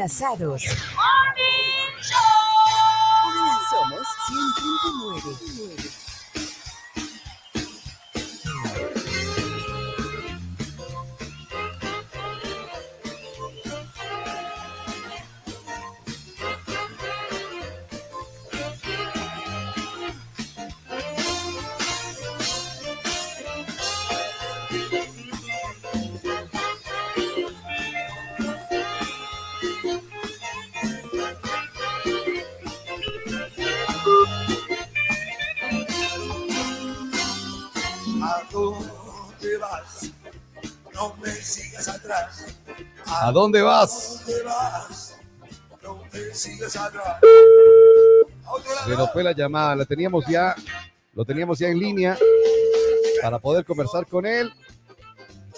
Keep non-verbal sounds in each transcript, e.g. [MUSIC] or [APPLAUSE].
Enlazados. Somos 100.9. ¿A dónde vas? Se nos fue la llamada, la teníamos ya, lo teníamos ya en línea para poder conversar con él.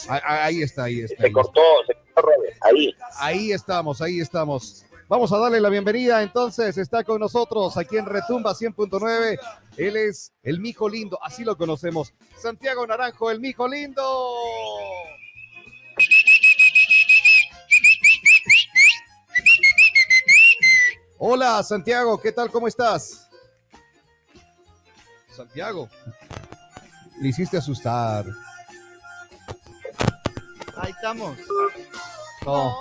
Ahí está, ahí está. Se cortó, se cortó, ahí. Ahí estamos, ahí estamos. Vamos a darle la bienvenida entonces. Está con nosotros aquí en Retumba 100.9. Él es el Mijo Lindo, así lo conocemos. Santiago Naranjo, el Mijo Lindo. Hola Santiago, ¿qué tal? ¿Cómo estás? Santiago, le hiciste asustar. Ahí estamos. No,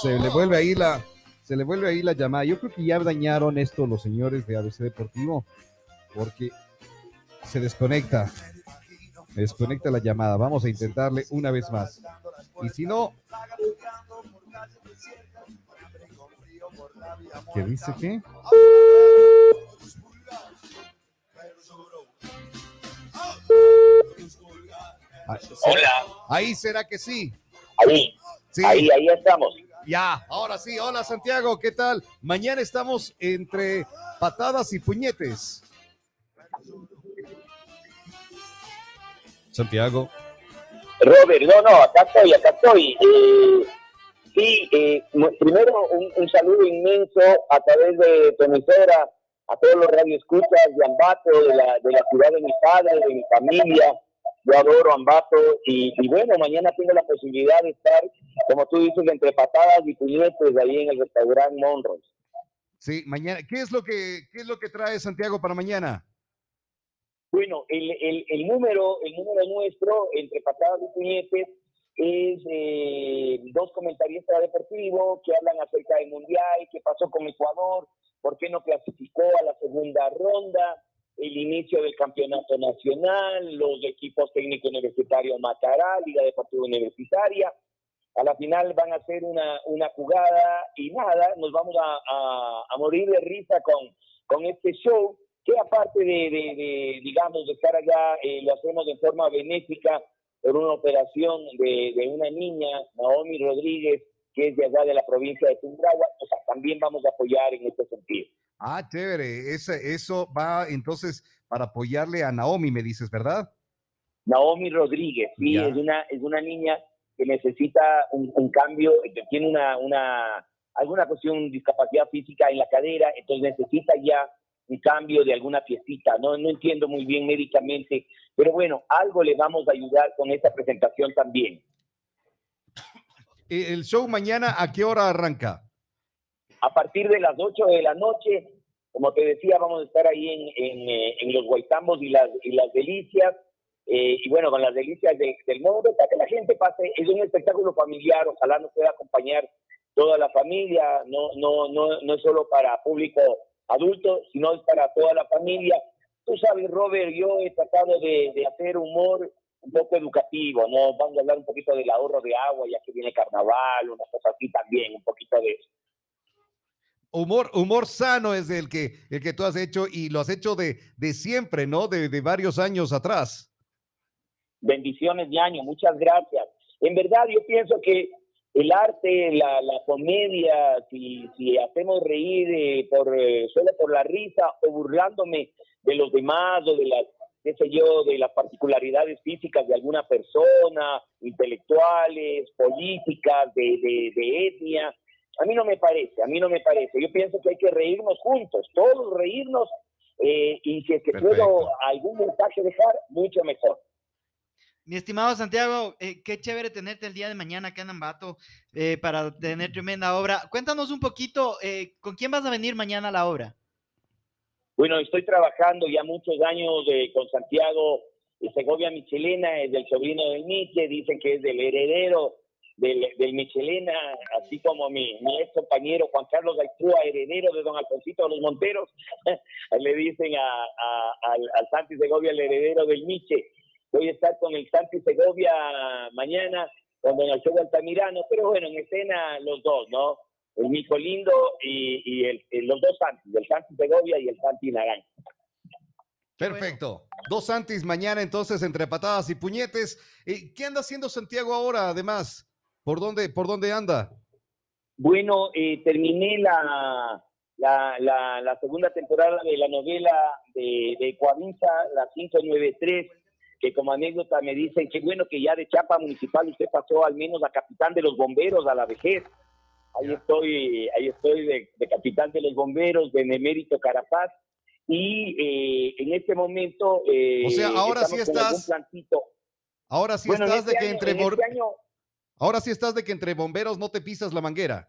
se le vuelve ahí la, se le vuelve ahí la llamada. Yo creo que ya dañaron esto los señores de ABC Deportivo, porque se desconecta, desconecta la llamada. Vamos a intentarle una vez más. Y si no, ¿Qué dice qué? Hola. Ahí será que sí. Ahí. Sí. Ahí, ahí estamos. Ya, ahora sí. Hola Santiago, ¿qué tal? Mañana estamos entre patadas y puñetes. Santiago. Robert, no, no, acá estoy, acá estoy. Eh, Sí, eh, primero un, saludo inmenso a través de tu emisora, a todos los radioescuchas de Ambato, de la, de la ciudad de mi padre, de mi familia. Yo adoro Ambato y, bueno, mañana tengo la posibilidad de estar, como tú dices, entre patadas y puñetes ahí en el restaurante Monroe. Sí, mañana. ¿Qué es lo que, qué es lo que trae Santiago para mañana? Bueno, el, el, el número, el número nuestro entre patadas y puñetes es eh, dos comentaristas deportivos que hablan acerca del Mundial, qué pasó con Ecuador, por qué no clasificó a la segunda ronda, el inicio del campeonato nacional, los equipos técnicos universitarios Macará, Liga Deportiva Universitaria. A la final van a hacer una, una jugada y nada, nos vamos a, a, morir de risa con, con este show, que aparte de, de, digamos, de estar allá, eh, lo hacemos de forma benéfica por una operación de, de una niña, Naomi Rodríguez, que es de allá de la provincia de Tungurahua, o sea, también vamos a apoyar en este sentido. Ah, chévere, Ese, eso va entonces para apoyarle a Naomi, me dices, ¿verdad? Naomi Rodríguez, sí, es una, es una niña que necesita un, un, cambio, que tiene una, una, alguna cuestión, discapacidad física en la cadera, entonces necesita ya un cambio de alguna piecita, no, no entiendo muy bien médicamente, pero bueno, algo le vamos a ayudar con esta presentación también. ¿El show mañana a qué hora arranca? A partir de las 8 de la noche, como te decía, vamos a estar ahí en, en, eh, en los Guaitambos y las, y las delicias, eh, y bueno, con las delicias del mundo, para que la gente pase, es un espectáculo familiar, ojalá nos pueda acompañar toda la familia, no, no, no, no es solo para público adultos, sino es para toda la familia. Tú sabes, Robert, yo he tratado de, hacer humor un poco educativo, ¿no? Vamos a hablar un poquito del ahorro de agua, ya que viene carnaval, una cosa así también, un poquito de eso. Humor, humor sano es el que, el que tú has hecho y lo has hecho de, de siempre, ¿no? De, de varios años atrás. Bendiciones de año, muchas gracias. En verdad, yo pienso que el arte, la, la comedia, si, si hacemos reír eh, por eh, solo por la risa o burlándome de los demás o de las qué sé yo, de las particularidades físicas de alguna persona, intelectuales, políticas, de, de, de, etnia. A mí no me parece, a mí no me parece. Yo pienso que hay que reírnos juntos, todos reírnos, eh, y si es que puedo algún mensaje dejar, mucho mejor. Mi estimado Santiago, eh, qué chévere tenerte el día de mañana acá en Ambato eh, para tener tremenda obra. Cuéntanos un poquito, eh, ¿con quién vas a venir mañana a la obra? Bueno, estoy trabajando ya muchos años con Santiago Segovia Michelena, es del sobrino del Miche, dicen que es del heredero del, del Michelena, así como mi, mi ex compañero Juan Carlos Gaitúa, heredero de don Alfonsito de los Monteros, [LAUGHS] le dicen a, al, al Santi Segovia el heredero del Miche Voy a estar con el Santi Segovia mañana, con don Alfredo Altamirano, pero bueno, en escena los dos, ¿no? El Mico Lindo y, el, los dos Santis, el Santi Segovia y el Santi Naranja. Perfecto. Dos Santis mañana entonces entre patadas y puñetes. ¿Qué anda haciendo Santiago ahora además? ¿Por dónde, por dónde anda? Bueno, eh, terminé la, la, la, segunda temporada de la novela de, de Coavisa, la 593, que como anécdota me dicen que bueno que ya de chapa municipal usted pasó al menos a capitán de los bomberos a la vejez. Ahí estoy, ahí estoy de, capitán de los bomberos, de Nemérito Carapaz. Y eh, en este momento. Eh, o sea, ahora sí estás. Ahora sí estás de este que entre. Este ahora sí estás de que entre bomberos no te pisas la manguera.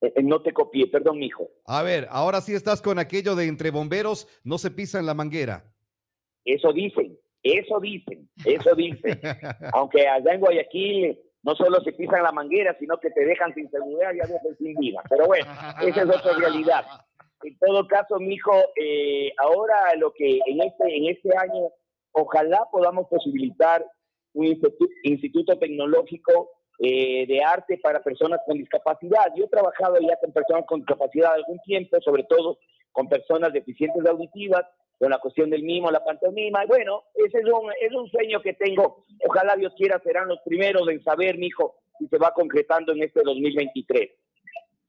Eh, no te copié, perdón, mijo. A ver, ahora sí estás con aquello de entre bomberos no se pisan la manguera. Eso dicen, eso dicen, eso dicen. [LAUGHS] Aunque allá en Guayaquil no solo se pisan la manguera, sino que te dejan sin seguridad y a veces sin vida. Pero bueno, esa es otra realidad. En todo caso, mijo, eh, ahora lo que en este, en este año, ojalá podamos posibilitar un instituto, tecnológico eh, de arte para personas con discapacidad. Yo he trabajado ya con personas con discapacidad algún tiempo, sobre todo con personas deficientes auditivas, con la cuestión del mimo, la pantomima. Bueno, ese es un, es un sueño que tengo. Ojalá Dios quiera serán los primeros en saber, mi hijo, si se va concretando en este 2023.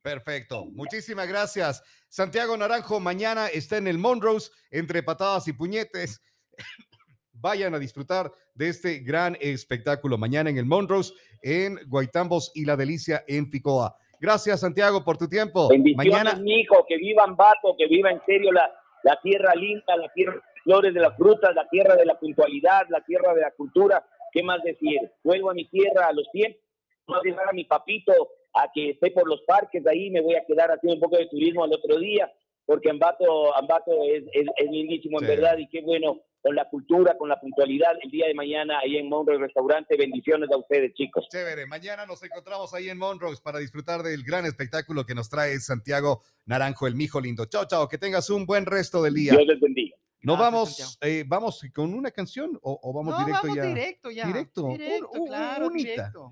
Perfecto. Muchísimas gracias. Santiago Naranjo mañana está en el Monrose entre patadas y puñetes. [COUGHS] Vayan a disfrutar de este gran espectáculo mañana en el Monrose, en Guaitambos y La Delicia en Ficoa. Gracias, Santiago, por tu tiempo. Bendiciones, mañana... mi hijo, que vivan Bato, que viva en serio la, la tierra linda, la tierra de flores de las frutas, la tierra de la puntualidad, la tierra de la cultura. ¿Qué más decir? Vuelvo a mi tierra a los tiempos, voy a dejar a mi papito a que esté por los parques, de ahí me voy a quedar haciendo un poco de turismo al otro día, porque Ambato, Ambato es, es, lindísimo en verdad y qué bueno con la cultura, con la puntualidad el día de mañana ahí en Monroe Restaurante. Bendiciones a ustedes, chicos. Chévere, mañana nos encontramos ahí en Monroe para disfrutar del gran espectáculo que nos trae Santiago Naranjo, el mijo lindo. Chao, chao, que tengas un buen resto del día. Dios les bendiga. ¿No vamos, eh, vamos con una canción o, vamos directo vamos ya? directo ya. Directo, directo claro, directo.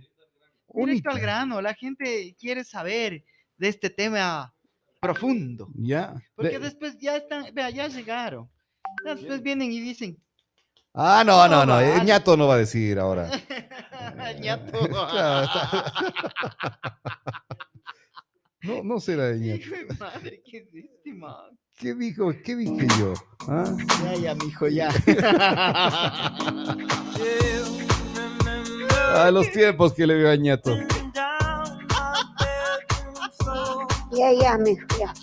Directo al grano. La gente quiere saber de este tema profundo. Ya. Porque después ya están, vea, ya llegaron. Después vienen y dicen. Ah, no, no, no. El ñato no va a decir ahora. [LAUGHS] el ñato. [LAUGHS] [LAUGHS] no, no será el ñato. Madre, ¿qué este, ¿Qué dijo? ¿Qué dije yo? ¿Ah? Ya, ya, mijo, ya. a los tiempos que le veo a ñato. Ya, ya, mijo, ya.